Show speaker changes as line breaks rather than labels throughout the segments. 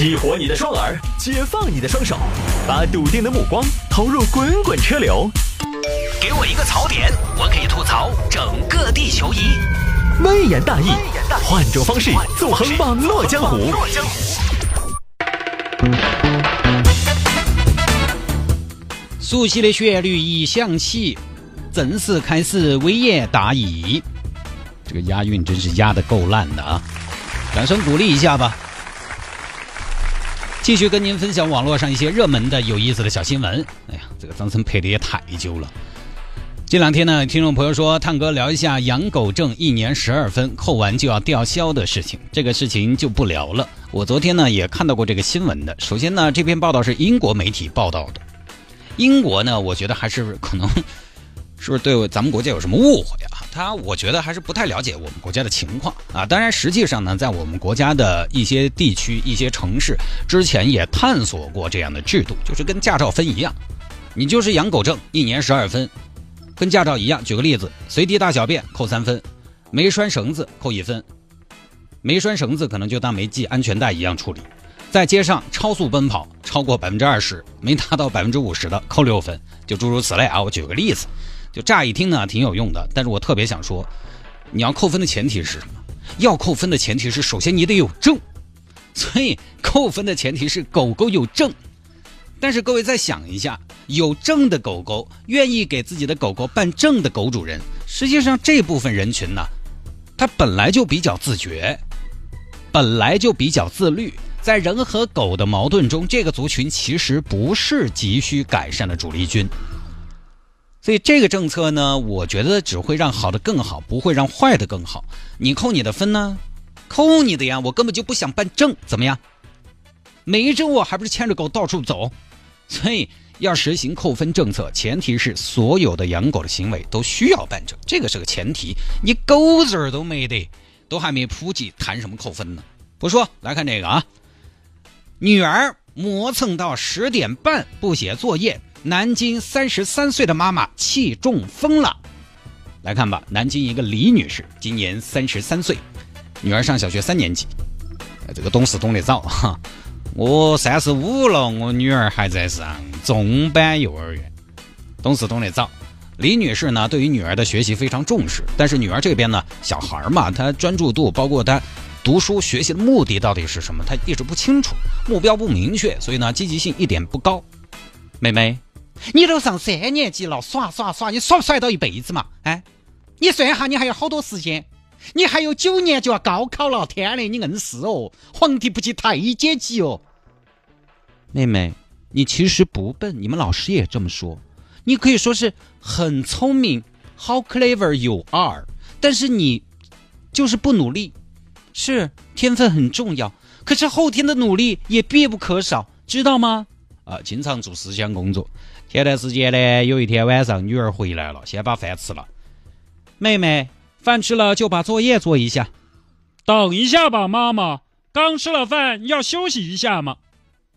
激活你的双耳，解放你的双手，把笃定的目光投入滚滚车流。给我一个槽点，我可以吐槽整个地球仪。微言大义，换种方式纵横网络江湖。
熟悉的旋律一响起，正式开始微言大义。这个押韵真是押的够烂的啊！掌声鼓励一下吧。继续跟您分享网络上一些热门的、有意思的小新闻。哎呀，这个张森配的也太久了。这两天呢，听众朋友说，探哥聊一下养狗证一年十二分扣完就要吊销的事情。这个事情就不聊了。我昨天呢也看到过这个新闻的。首先呢，这篇报道是英国媒体报道的。英国呢，我觉得还是可能是不是对咱们国家有什么误会啊？他我觉得还是不太了解我们国家的情况啊。当然，实际上呢，在我们国家的一些地区、一些城市之前也探索过这样的制度，就是跟驾照分一样，你就是养狗证，一年十二分，跟驾照一样。举个例子，随地大小便扣三分，没拴绳子扣一分，没拴绳子可能就当没系安全带一样处理。在街上超速奔跑超过百分之二十，没达到百分之五十的扣六分，就诸如此类啊。我举个例子，就乍一听呢挺有用的，但是我特别想说，你要扣分的前提是什么？要扣分的前提是首先你得有证，所以扣分的前提是狗狗有证。但是各位再想一下，有证的狗狗，愿意给自己的狗狗办证的狗主人，实际上这部分人群呢，他本来就比较自觉，本来就比较自律。在人和狗的矛盾中，这个族群其实不是急需改善的主力军。所以这个政策呢，我觉得只会让好的更好，不会让坏的更好。你扣你的分呢？扣你的呀！我根本就不想办证，怎么样？没证我还不是牵着狗到处走？所以要实行扣分政策，前提是所有的养狗的行为都需要办证，这个是个前提。你狗字儿都没得，都还没普及，谈什么扣分呢？不说，来看这个啊。女儿磨蹭到十点半不写作业，南京三十三岁的妈妈气中风了。来看吧，南京一个李女士今年三十三岁，女儿上小学三年级。这个懂事懂得早哈。我三十五了，我女儿还在上中班幼儿园，懂事懂得早。李女士呢，对于女儿的学习非常重视，但是女儿这边呢，小孩嘛，她专注度包括她。读书学习的目的到底是什么？她一直不清楚，目标不明确，所以呢，积极性一点不高。妹妹，你都上三年级了，耍耍耍，你耍不耍到一辈子嘛？哎，你算一下，你还有好多时间，你还有九年就要高考了。天嘞，你硬是哦，皇帝不急太监急哦。妹妹，你其实不笨，你们老师也这么说，你可以说是很聪明，How clever you are，但是你就是不努力。是天分很重要，可是后天的努力也必不可少，知道吗？啊，经常做思想工作。前段时间呢，有一天晚上，女儿回来了，先把饭吃了。妹妹，饭吃了就把作业做一下。
等一下吧，妈妈，刚吃了饭要休息一下嘛。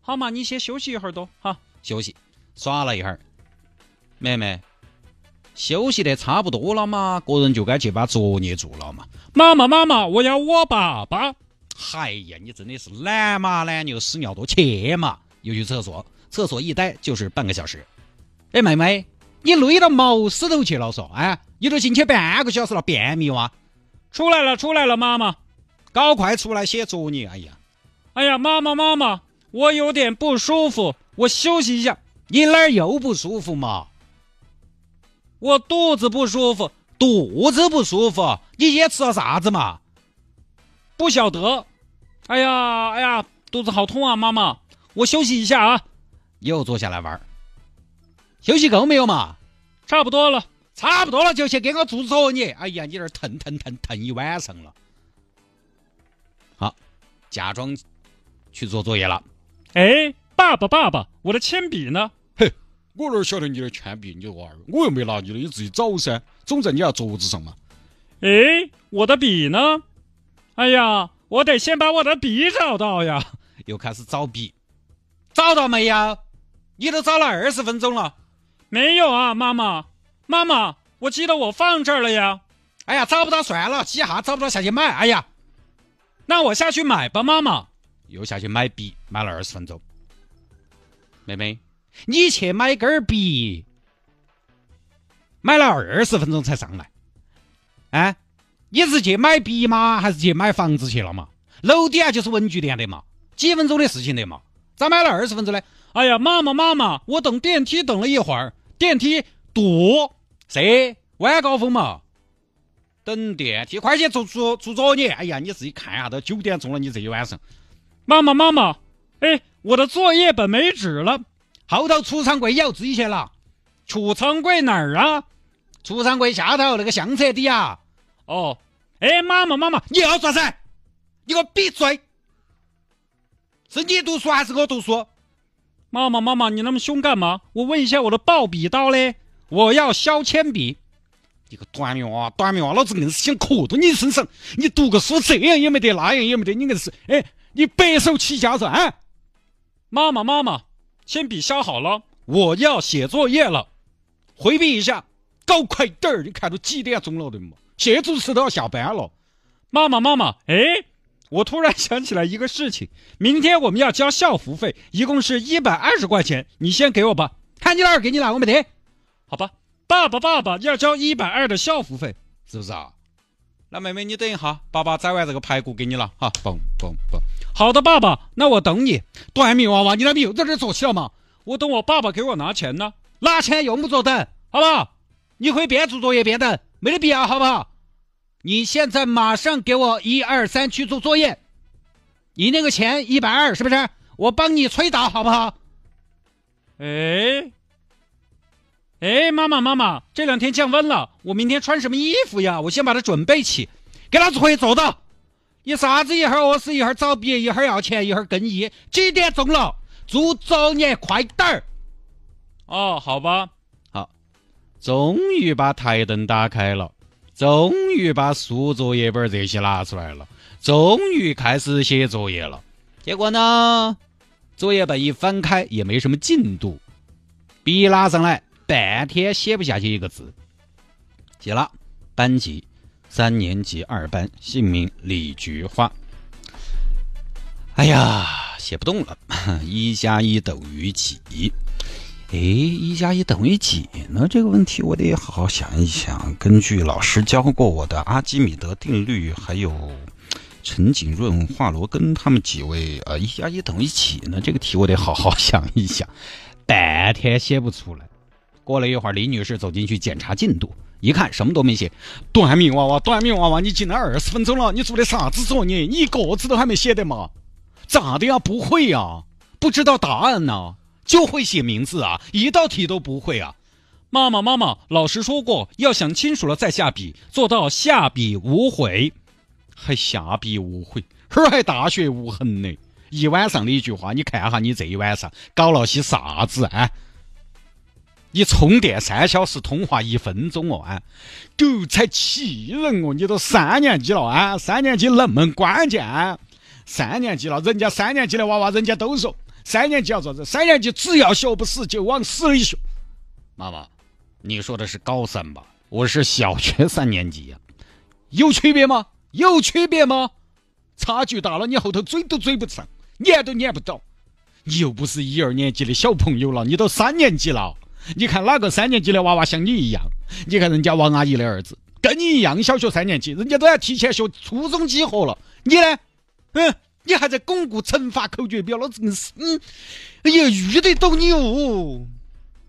好嘛，你先休息一会儿都哈，休息，耍了一会儿。妹妹。休息的差不多了嘛，个人就该去把作业做了嘛。
妈妈，妈妈，我要我爸爸。
哎呀，你真的是懒马懒牛屎尿多，去嘛！又去厕所，厕所一待就是半个小时。哎，妹妹，你累到毛死头去了嗦？哎，你都进去半个小时了，便秘哇？
出来了，出来了，妈妈，
搞快出来写作业。哎呀，
哎呀，妈妈，妈妈，我有点不舒服，我休息一下。
你哪儿又不舒服嘛？
我肚子不舒服，
肚子不舒服，你今天吃了啥子嘛？
不晓得。哎呀，哎呀，肚子好痛啊！妈妈，我休息一下啊。
又坐下来玩休息够没有嘛？
差不多了，
差不多了，就去给我做作业。哎呀，你这疼疼疼疼一晚上了。好，假装去做作业了。
哎，爸爸，爸爸，我的铅笔呢？
嘿我哪晓得你的铅笔，你娃儿，我又没拿你的，你自己找噻，总在你那桌子上嘛。
哎，我的笔呢？哎呀，我得先把我的笔找到呀！
又开始找笔，找到没有？你都找了二十分钟了，
没有啊，妈妈，妈妈，我记得我放这儿了呀。
哎呀，找不到算了，几下找不到下去买。哎呀，
那我下去买吧，妈妈。
又下去买笔，买了二十分钟。妹妹，你去买根笔，买了二十分钟才上来。哎，你是去买笔吗？还是去买房子去了嘛？楼底下就是文具店的嘛，几分钟的事情的嘛，咋买了二十分钟呢？
哎呀，妈妈妈妈，我等电梯等了一会儿，电梯堵，
谁？晚高峰嘛。等电梯，快去做做做作业。哎呀，你自己看下，都九点钟了，你这一晚上。
妈妈妈妈，哎，我的作业本没纸了，
后头储藏柜也要自己去了。
储藏柜哪儿啊？
储藏柜下头那个相册底啊。
哦，哎，妈妈妈妈，
你要做啥？你给我闭嘴！是你读书还是我读书？
妈妈妈妈，你那么凶干嘛？我问一下我的爆笔刀嘞，我要削铅笔。
你个短命娃，短命娃，老子硬是想磕到你身上！你读个书这样也没得，那样也没得，你硬是哎，你白手起家是啊！
妈妈妈妈，铅笔削好了，我要写作业了，
回避一下，搞快点儿！你看都几点钟了的嘛？谢主持都要下班了。
妈妈妈妈，哎，我突然想起来一个事情，明天我们要交校服费，一共是一百二十块钱，你先给我吧。
看你哪儿给你拿，我没得，
好吧。爸爸，爸爸要交一百二的校服费，
是不是啊？那妹妹你等一下，爸爸宰完这个排骨给你了哈。嘣嘣嘣，
好的，爸爸，那我等你。
短命娃娃，你那边又在这坐起了吗？
我等我爸爸给我拿钱呢。
拿钱用不着等，好不好？你可以边做作业边等，没得必要，好不好？你现在马上给我一二三去做作业。你那个钱一百二是不是？我帮你催到，好不好？
哎。哎，妈妈，妈妈，这两天降温了，我明天穿什么衣服呀？我先把它准备起，
给老子回去坐到。你啥子一会儿饿死，一会儿找笔，一会儿要钱，一会儿更衣，几点钟了？做作业快点儿。
哦，好吧，
好，终于把台灯打开了，终于把书、作业本这些拿出来了，终于开始写作业了。结果呢，作业本一翻开，也没什么进度，笔拿上来。半天写不下去一个字，写了班级三年级二班，姓名李菊花。哎呀，写不动了。一加一等于几？哎，一加一等于几呢？这个问题我得好好想一想。根据老师教过我的阿基米德定律，还有陈景润、华罗庚他们几位，呃，一加一等于几呢？这个题我得好好想一想。半天写不出来。过了一会儿，李女士走进去检查进度，一看什么都没写。短命娃娃，短命娃娃，你进来二十分钟了，你做的啥子作业？你一个字都还没写的嘛？咋的呀？不会呀？不知道答案呢？就会写名字啊？一道题都不会啊？
妈妈，妈妈，老师说过，要想清楚了再下笔，做到下笔无悔。
还下笔无悔？这儿还大学无痕呢？一晚上的一句话，你看哈，你这一晚上搞了些啥子啊？你充电三小时，通话一分钟哦啊！狗才气人哦！你都三年级了啊，三年级那么关键，三年级了，人家三年级的娃娃，人家都说三年级要做子，三年级只要学不死就往死里学。妈妈，你说的是高三吧？我是小学三年级呀，有区别吗？有区别吗？差距大了，你后头追都追不上，撵都撵不到。你又不是一二年级的小朋友了，你都三年级了。你看哪个三年级的娃娃像你一样？你看人家王阿姨的儿子跟你一样，小学三年级，人家都要提前学初中几何了。你呢？嗯，你还在巩固乘法口诀表，老子是嗯，哎呀，遇得到你哦。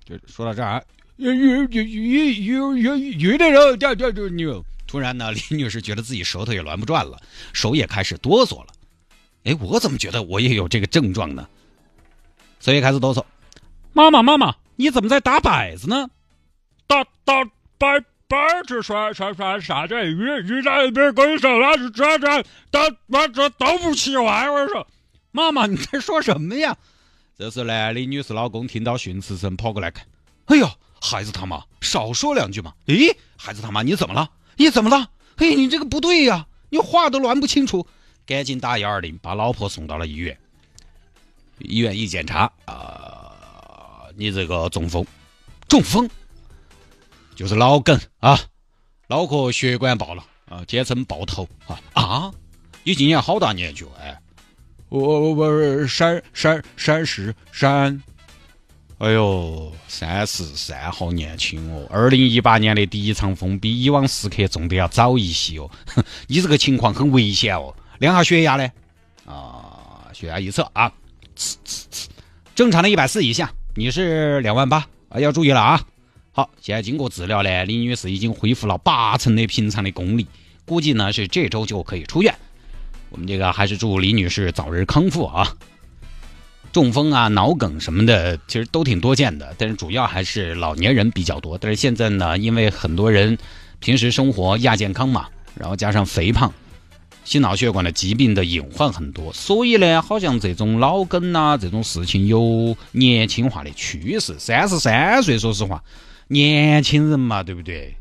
就说到这儿，遇遇遇遇遇遇遇得着，叫叫叫你。突然呢，李女士觉得自己舌头也乱不转了，手也开始哆嗦了。哎，我怎么觉得我也有这个症状呢？所以开始哆嗦。
妈妈，妈妈。你怎么在打摆子呢？
打打摆摆子算算算啥子？鱼鱼在一边跟你说那是这这打那这都不奇怪。我说，
妈妈你在说什么呀？这时呢，李女士老公听到训斥声跑过来看，哎呦，孩子他妈，少说两句嘛！咦，孩子他妈，你怎么了？你怎么了？嘿，你这个不对呀，你话都乱不清楚，赶紧打幺二零，把老婆送到了医院。医院一检查啊。你这个中风，中风就是脑梗啊，脑壳血管爆了啊，简称爆头啊啊！你今年好大年纪哎，
我我山山山是山。
哎呦，三十三，好年轻哦！二零一八年的第一场风比以往时刻中的要早一些哦。你这个情况很危险哦。量下血压呢？啊，血压一测啊，正常的一百四以下。你是两万八啊，要注意了啊。好，现在经过治疗呢，李女士已经恢复了八成的平常的功力，估计呢是这周就可以出院。我们这个还是祝李女士早日康复啊。中风啊、脑梗什么的，其实都挺多见的，但是主要还是老年人比较多。但是现在呢，因为很多人平时生活亚健康嘛，然后加上肥胖，心脑血管的疾病的隐患很多，所以呢，好像这种脑梗啊这种事情有年轻化的趋势。三十三岁，说实话，年轻人嘛，对不对？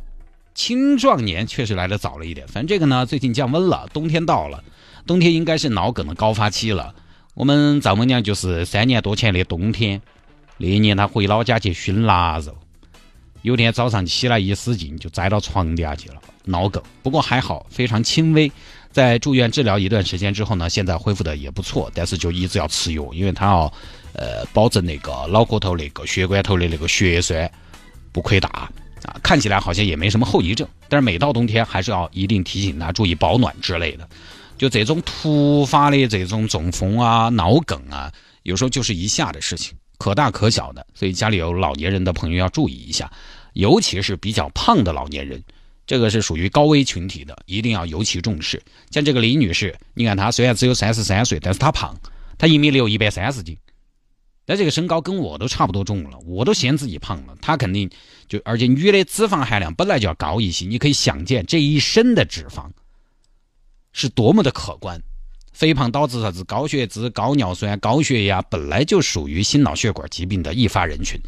青壮年确实来的早了一点。反正这个呢，最近降温了，冬天到了，冬天应该是脑梗的高发期了。我们丈母娘就是三年多前的冬天，那一年她回老家去熏腊肉，有天早上起来一使劲就栽到床底下去了，脑梗。不过还好，非常轻微，在住院治疗一段时间之后呢，现在恢复的也不错，但是就一直要吃药，因为她要呃保证那个脑壳头那个血管头的那个血栓不亏打啊。看起来好像也没什么后遗症，但是每到冬天还是要一定提醒她注意保暖之类的。就这种突发的这种中风啊、脑梗啊，有时候就是一下的事情，可大可小的，所以家里有老年人的朋友要注意一下，尤其是比较胖的老年人，这个是属于高危群体的，一定要尤其重视。像这个李女士，你看她虽然只有三十三岁，但是她胖，她一米六，一百三十斤，那这个身高跟我都差不多重了，我都嫌自己胖了，她肯定就，而且女的脂肪含量本来就要高一些，你可以想见这一身的脂肪。是多么的可观，肥胖导致啥子高血脂、高尿酸、高血压，本来就属于心脑血管疾病的易发人群，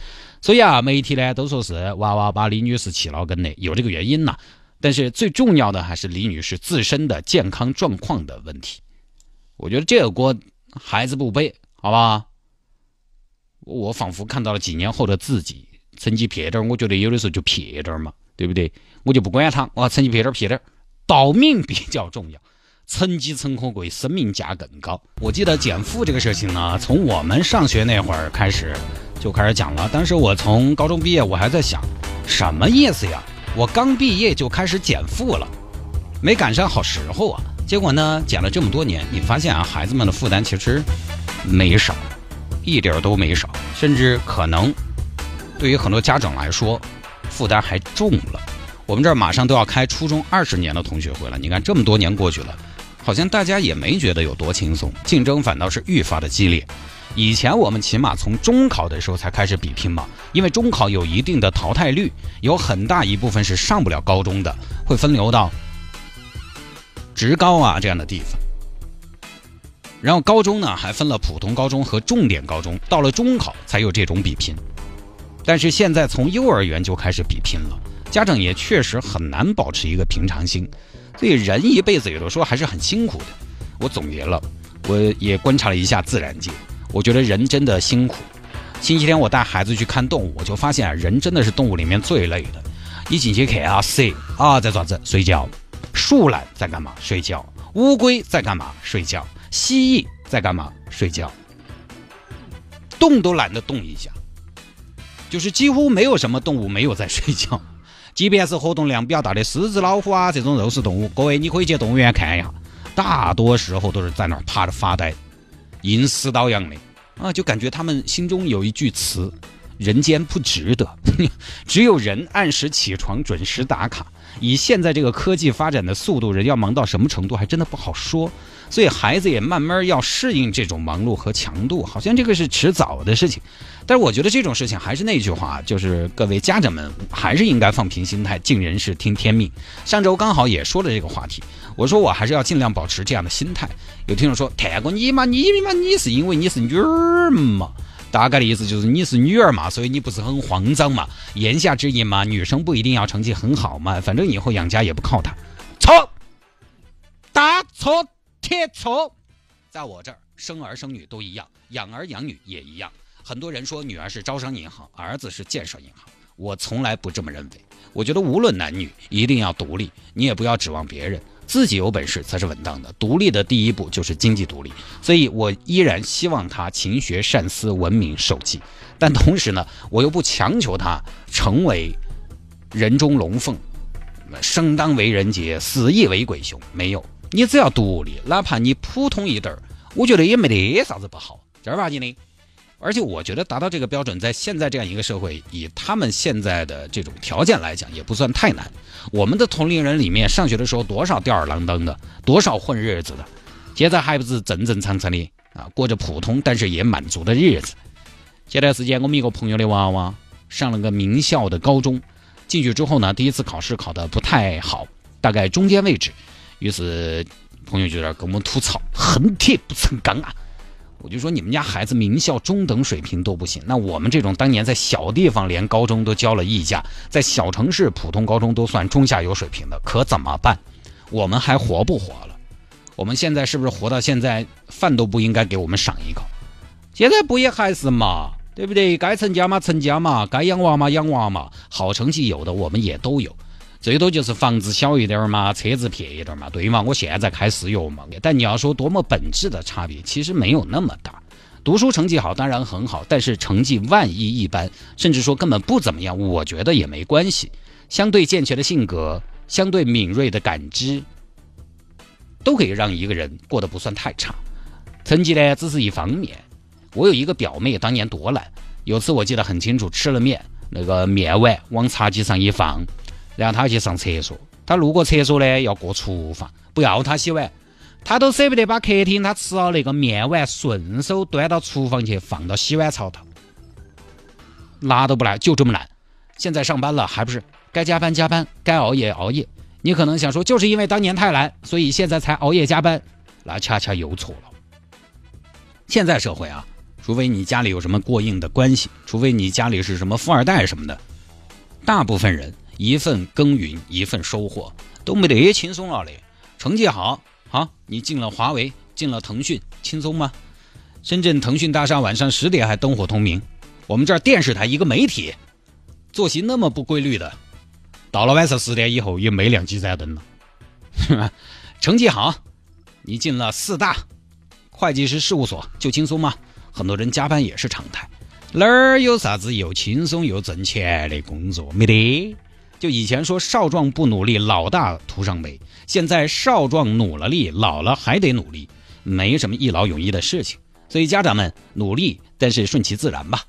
所以啊，媒体呢都说是娃娃把李女士气脑梗的，有这个原因呐。但是最重要的还是李女士自身的健康状况的问题。我觉得这个锅孩子不背，好吧？我仿佛看到了几年后的自己，成绩撇点我觉得有的时候就撇点嘛，对不对？我就不管他，我成绩撇点撇点保命比较重要。成绩成可贵，生命价更高。我记得减负这个事情呢，从我们上学那会儿开始就开始讲了。当时我从高中毕业，我还在想，什么意思呀？我刚毕业就开始减负了，没赶上好时候啊。结果呢，减了这么多年，你发现啊，孩子们的负担其实没少，一点都没少，甚至可能对于很多家长来说，负担还重了。我们这儿马上都要开初中二十年的同学会了，你看这么多年过去了。好像大家也没觉得有多轻松，竞争反倒是愈发的激烈。以前我们起码从中考的时候才开始比拼嘛，因为中考有一定的淘汰率，有很大一部分是上不了高中的，会分流到职高啊这样的地方。然后高中呢还分了普通高中和重点高中，到了中考才有这种比拼。但是现在从幼儿园就开始比拼了，家长也确实很难保持一个平常心。所以人一辈子有的时候还是很辛苦的。我总结了，我也观察了一下自然界，我觉得人真的辛苦。星期天我带孩子去看动物，我就发现啊，人真的是动物里面最累的。你进去看啊，蛇啊在爪子睡觉，树懒在干嘛？睡觉。乌龟在干嘛？睡觉。蜥蜴在干嘛？睡觉。动都懒得动一下，就是几乎没有什么动物没有在睡觉。即便是活动量比较大的狮子、老虎啊这种肉食动物，各位你可以去动物园看一下，大多时候都是在那儿趴着发呆，阴死刀样的啊，就感觉他们心中有一句词：人间不值得，只有人按时起床、准时打卡。以现在这个科技发展的速度，人要忙到什么程度还真的不好说。所以孩子也慢慢要适应这种忙碌和强度，好像这个是迟早的事情。但是我觉得这种事情还是那句话，就是各位家长们还是应该放平心态，尽人事听天命。上周刚好也说了这个话题，我说我还是要尽量保持这样的心态。有听众说：“太过你嘛，你嘛，你是因为你是女儿嘛？”大概的意思就是你是女儿嘛，所以你不是很慌张嘛？言下之意嘛，女生不一定要成绩很好嘛，反正以后养家也不靠她。错，大错铁错，在我这儿生儿生女都一样，养儿养女也一样。很多人说女儿是招商银行，儿子是建设银行，我从来不这么认为。我觉得无论男女，一定要独立，你也不要指望别人。自己有本事才是稳当的。独立的第一步就是经济独立，所以我依然希望他勤学善思、文明守纪。但同时呢，我又不强求他成为人中龙凤，生当为人杰，死亦为鬼雄。没有，你只要独立，哪怕你普通一点儿，我觉得也没得啥子不好，正儿八经的。而且我觉得达到这个标准，在现在这样一个社会，以他们现在的这种条件来讲，也不算太难。我们的同龄人里面，上学的时候多少吊儿郎当的，多少混日子的，现在还不是正正常常的啊，过着普通但是也满足的日子。前段时间，我们一个朋友的娃娃上了个名校的高中，进去之后呢，第一次考试考得不太好，大概中间位置，于是朋友就在跟我们吐槽：“恨铁不成钢啊！”我就说你们家孩子名校中等水平都不行，那我们这种当年在小地方连高中都交了溢价，在小城市普通高中都算中下游水平的，可怎么办？我们还活不活了？我们现在是不是活到现在饭都不应该给我们赏一口？现在不也还是嘛，对不对？该成家嘛成家嘛，该养娃嘛养娃嘛，好成绩有的我们也都有。最多就是房子小一点嘛，车子便宜点嘛，对嘛？我现在开私有嘛。但你要说多么本质的差别，其实没有那么大。读书成绩好当然很好，但是成绩万一一般，甚至说根本不怎么样，我觉得也没关系。相对健全的性格，相对敏锐的感知，都可以让一个人过得不算太差。成绩呢，只是一方面。我有一个表妹，当年多懒。有次我记得很清楚，吃了面，那个面碗往茶几上一放。然后他去上厕所，他路过厕所呢，要过厨房，不要他洗碗，他都舍不得把客厅他吃了那个面碗顺手端到厨房去放到洗碗槽头，拿都不来，就这么懒。现在上班了，还不是该加班加班，该熬夜熬夜。你可能想说，就是因为当年太懒，所以现在才熬夜加班，那恰恰有错了。现在社会啊，除非你家里有什么过硬的关系，除非你家里是什么富二代什么的，大部分人。一份耕耘，一份收获，都没得轻松了嘞。成绩好，好，你进了华为，进了腾讯，轻松吗？深圳腾讯大厦晚上十点还灯火通明，我们这儿电视台一个媒体，作息那么不规律的，到了晚上十点以后也没亮几盏灯了。成绩好，你进了四大会计师事务所就轻松吗？很多人加班也是常态，哪儿有啥子又轻松又挣钱的工作？没得。就以前说少壮不努力，老大徒伤悲。现在少壮努了力，老了还得努力，没什么一劳永逸的事情。所以家长们努力，但是顺其自然吧。